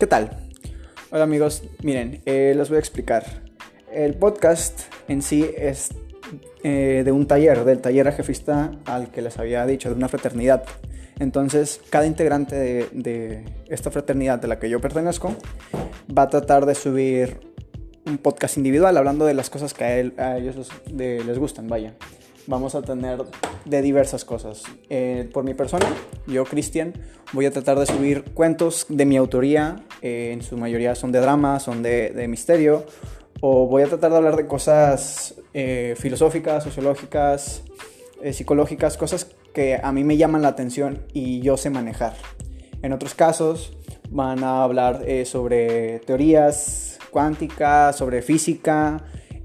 ¿Qué tal? Hola amigos, miren, eh, les voy a explicar. El podcast en sí es eh, de un taller, del taller a jefista al que les había dicho, de una fraternidad. Entonces, cada integrante de, esta fraternidad de la que yo pertenezco va a tratar de subir un podcast individual hablando de las cosas que a, ellos les gustan, vaya. Vamos a tener de diversas cosas. Eh, por mi persona, yo, Cristian, voy a tratar de subir cuentos de mi autoría. Eh, en su mayoría son de drama, son de, de misterio. O voy a tratar de hablar de cosas eh, filosóficas, sociológicas, psicológicas, cosas que a mí me llaman la atención y yo sé manejar. En otros casos van a hablar sobre teorías cuánticas, sobre física,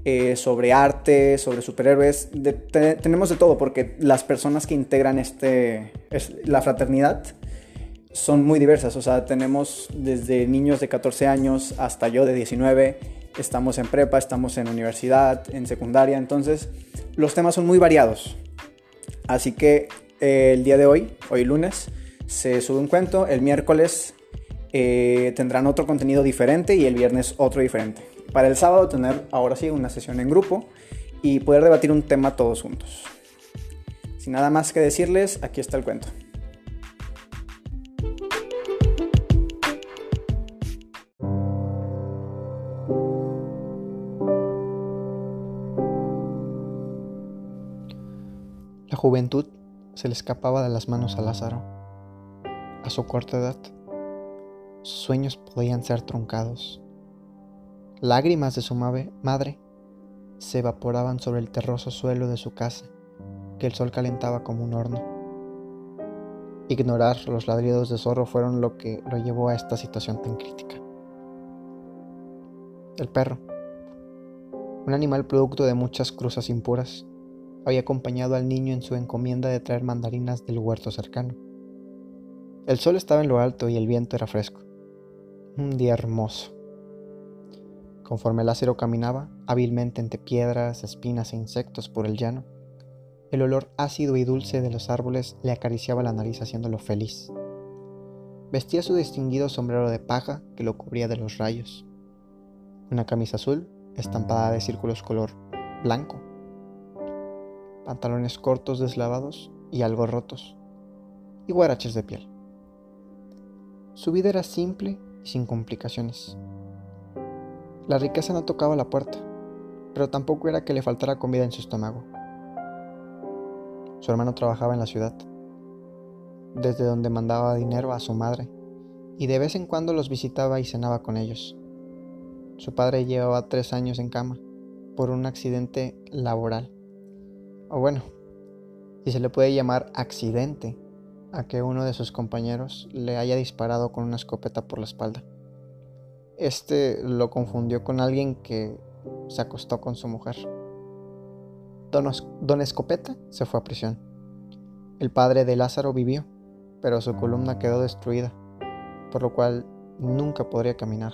eh, sobre arte, sobre superhéroes. tenemos de todo porque las personas que integran este, la fraternidad son muy diversas. O sea, tenemos desde niños de 14 años hasta yo de 19. Estamos en prepa, estamos en universidad, en secundaria. Entonces, los temas son muy variados. Así que eh, el día de hoy, hoy lunes, se sube un cuento. El miércoles eh, tendrán otro contenido diferente y el viernes otro diferente para el sábado tener ahora sí una sesión en grupo y poder debatir un tema todos juntos. Sin nada más que decirles, aquí está el cuento. La juventud se le escapaba de las manos a Lázaro. A su corta edad, sus sueños podían ser truncados Lágrimas de su madre se evaporaban sobre el terroso suelo de su casa, que el sol calentaba como un horno. Ignorar los ladridos de zorro fueron lo que lo llevó a esta situación tan crítica. El perro, un animal producto de muchas cruzas impuras, había acompañado al niño en su encomienda de traer mandarinas del huerto cercano. El sol estaba en lo alto y el viento era fresco. Un día hermoso. Conforme Lázaro caminaba hábilmente entre piedras, espinas e insectos por el llano, el olor ácido y dulce de los árboles le acariciaba la nariz haciéndolo feliz. Vestía su distinguido sombrero de paja que lo cubría de los rayos. Una camisa azul estampada de círculos color blanco. Pantalones cortos deslavados y algo rotos. Y guaraches de piel. Su vida era simple y sin complicaciones. La riqueza no tocaba la puerta, pero tampoco era que le faltara comida en su estómago. Su hermano trabajaba en la ciudad, desde donde mandaba dinero a su madre, y de vez en cuando los visitaba y cenaba con ellos. Su padre llevaba tres años en cama por un accidente laboral. O bueno, si se le puede llamar accidente a que uno de sus compañeros le haya disparado con una escopeta por la espalda. Este lo confundió con alguien que se acostó con su mujer. Don, Escopeta se fue a prisión. El padre de Lázaro vivió, pero su columna quedó destruida, por lo cual nunca podría caminar.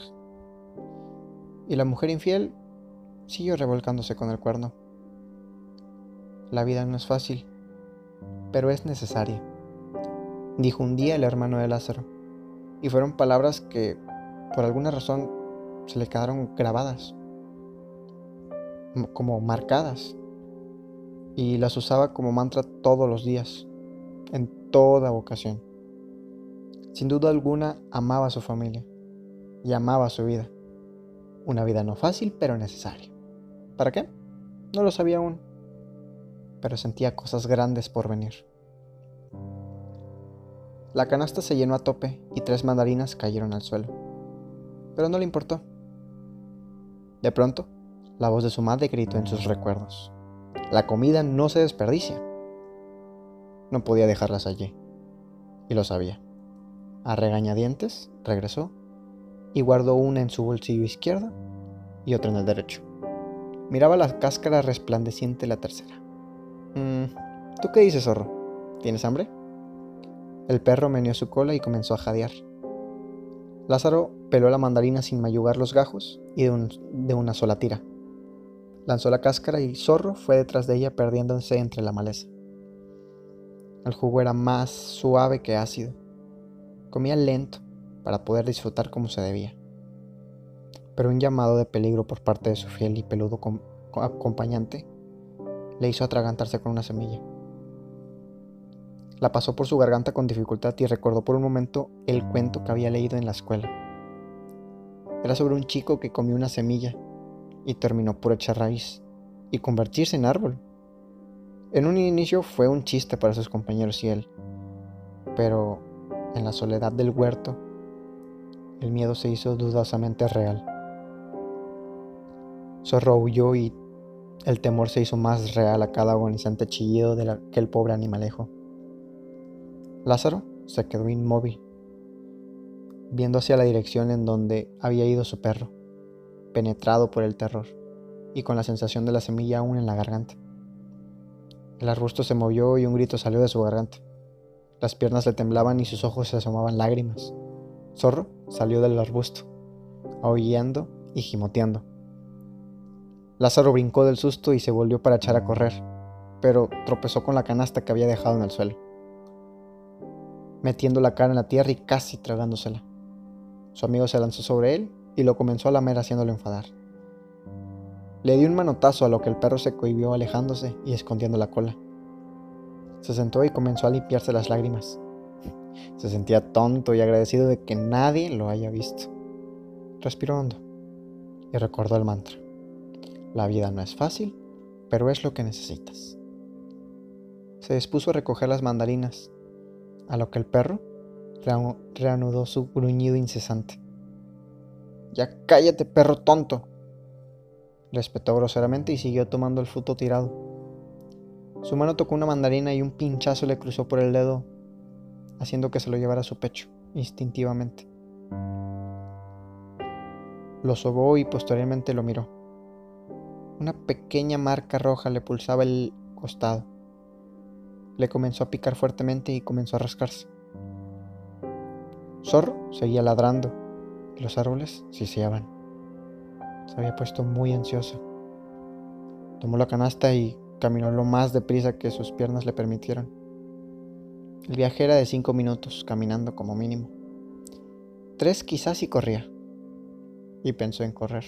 Y la mujer infiel siguió revolcándose con el cuerno. La vida no es fácil, pero es necesaria, dijo un día el hermano de Lázaro, y fueron palabras que por alguna razón se le quedaron grabadas, como marcadas, y las usaba como mantra todos los días, en toda ocasión. Sin duda alguna amaba a su familia y amaba su vida. Una vida no fácil, pero necesaria. ¿Para qué? No lo sabía aún, pero sentía cosas grandes por venir. La canasta se llenó a tope y tres mandarinas cayeron al suelo pero no le importó. De pronto, la voz de su madre gritó en sus recuerdos. La comida no se desperdicia. No podía dejarlas allí. Y lo sabía. A regañadientes, regresó y guardó una en su bolsillo izquierdo y otra en el derecho. Miraba la cáscara resplandeciente la tercera. Mm, ¿Tú qué dices, zorro? ¿Tienes hambre? El perro meneó su cola y comenzó a jadear. Lázaro peló la mandarina sin mayugar los gajos y de, una sola tira. Lanzó la cáscara y Zorro fue detrás de ella perdiéndose entre la maleza. El jugo era más suave que ácido. Comía lento, para poder disfrutar como se debía. Pero un llamado de peligro por parte de su fiel y peludo acompañante le hizo atragantarse con una semilla. La pasó por su garganta con dificultad y recordó por un momento el cuento que había leído en la escuela. Era sobre un chico que comió una semilla y terminó por echar raíz y convertirse en árbol. En un inicio fue un chiste para sus compañeros y él, pero en la soledad del huerto, el miedo se hizo dudosamente real. Zorro huyó y el temor se hizo más real a cada agonizante chillido de aquel pobre animalejo. Lázaro se quedó inmóvil, viendo hacia la dirección en donde había ido su perro, penetrado por el terror y con la sensación de la semilla aún en la garganta. El arbusto se movió y un grito salió de su garganta. Las piernas le temblaban y sus ojos se asomaban lágrimas. Zorro salió del arbusto, aullando y gimoteando. Lázaro brincó del susto y se volvió para echar a correr, pero tropezó con la canasta que había dejado en el suelo, metiendo la cara en la tierra y casi tragándosela. Su amigo se lanzó sobre él y lo comenzó a lamer haciéndolo enfadar. Le dio un manotazo a lo que el perro se cohibió alejándose y escondiendo la cola. Se sentó y comenzó a limpiarse las lágrimas. Se sentía tonto y agradecido de que nadie lo haya visto. Respiró hondo y recordó el mantra. La vida no es fácil, pero es lo que necesitas. Se dispuso a recoger las mandarinas, a lo que el perro reanudó su gruñido incesante. Ya cállate, perro tonto. Respetó groseramente y siguió tomando el fruto tirado. Su mano tocó una mandarina y un pinchazo le cruzó por el dedo, haciendo que se lo llevara a su pecho, instintivamente. Lo sobó y posteriormente lo miró. Una pequeña marca roja le pulsaba el costado. Le comenzó a picar fuertemente y comenzó a rascarse. Zorro seguía ladrando y los árboles siseaban. Se había puesto muy ansioso. Tomó la canasta y caminó lo más deprisa que sus piernas le permitieron. El viaje era de cinco minutos, caminando como mínimo. Tres quizás si corría. Y pensó en correr.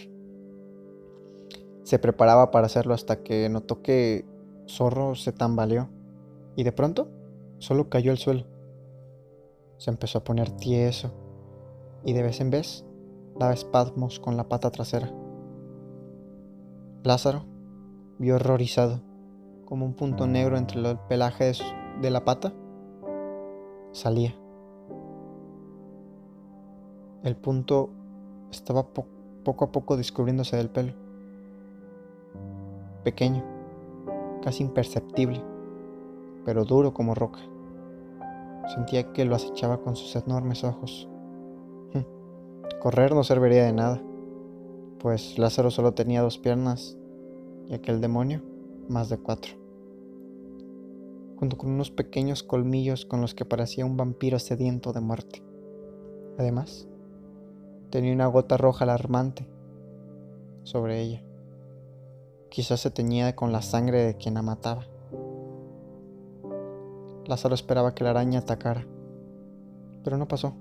Se preparaba para hacerlo hasta que notó que Zorro se tambaleó y de pronto solo cayó al suelo. Se empezó a poner tieso y de vez en vez daba espasmos con la pata trasera. Lázaro vio horrorizado como un punto negro entre el pelaje de, la pata salía. El punto estaba poco a poco descubriéndose del pelo pequeño, casi imperceptible, pero duro como roca. Sentía que lo acechaba con sus enormes ojos. Hm, correr no serviría de nada, pues Lázaro solo tenía dos piernas y aquel demonio más de cuatro, junto con unos pequeños colmillos con los que parecía un vampiro sediento de muerte. Además, tenía una gota roja alarmante sobre ella. Quizás se teñía con la sangre de quien la mataba. Lázaro esperaba que la araña atacara, pero no pasó.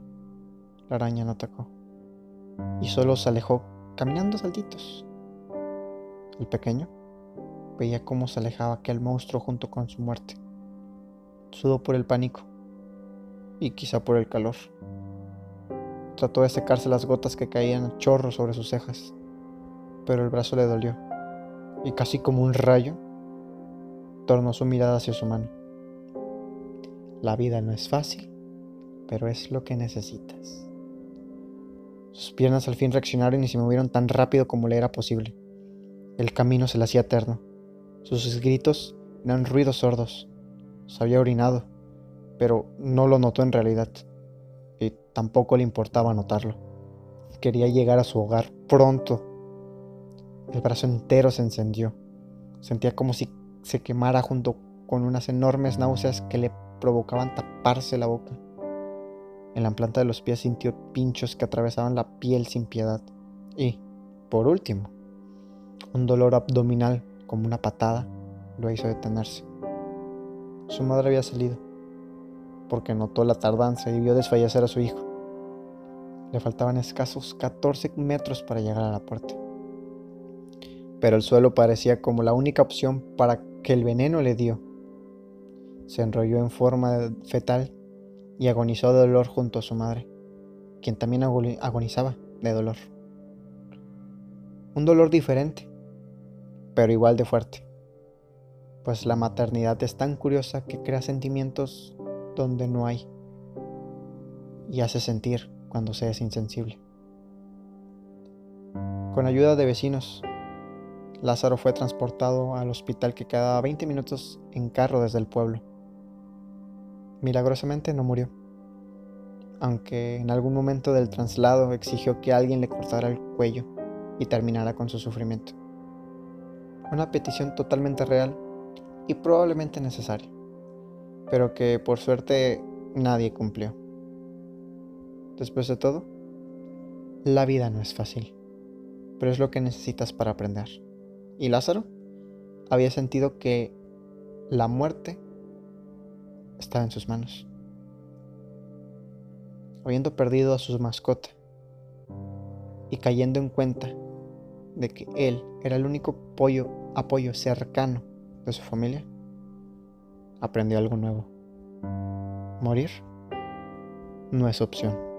La araña no atacó y solo se alejó caminando saltitos. El pequeño veía cómo se alejaba aquel monstruo junto con su muerte. Sudó por el pánico y quizá por el calor. Trató de secarse las gotas que caían a chorro sobre sus cejas, pero el brazo le dolió y casi como un rayo, tornó su mirada hacia su mano. La vida no es fácil, pero es lo que necesitas. Sus piernas al fin reaccionaron y se movieron tan rápido como le era posible. El camino se le hacía eterno. Sus gritos eran ruidos sordos. Se había orinado, pero no lo notó en realidad. Y tampoco le importaba notarlo. Quería llegar a su hogar pronto el brazo entero se encendió. Sentía como si se quemara junto con unas enormes náuseas que le provocaban taparse la boca. En la planta de los pies sintió pinchos que atravesaban la piel sin piedad. Y, por último, un dolor abdominal como una patada lo hizo detenerse. Su madre había salido, porque notó la tardanza y vio desfallecer a su hijo. Le faltaban escasos 14 metros para llegar a la puerta. Pero el suelo parecía como la única opción para que el veneno le dio. Se enrolló en forma fetal y agonizó de dolor junto a su madre, quien también agonizaba de dolor. Un dolor diferente, pero igual de fuerte, pues la maternidad es tan curiosa que crea sentimientos donde no hay y hace sentir cuando se es insensible. Con ayuda de vecinos, Lázaro fue transportado al hospital que quedaba 20 minutos en carro desde el pueblo. Milagrosamente no murió, aunque en algún momento del traslado exigió que alguien le cortara el cuello y terminara con su sufrimiento. Una petición totalmente real y probablemente necesaria, pero que por suerte nadie cumplió. Después de todo, la vida no es fácil, pero es lo que necesitas para aprender. Y Lázaro había sentido que la muerte estaba en sus manos. Habiendo perdido a su mascota y cayendo en cuenta de que él era el único apoyo, apoyo cercano de su familia, aprendió algo nuevo. Morir no es opción.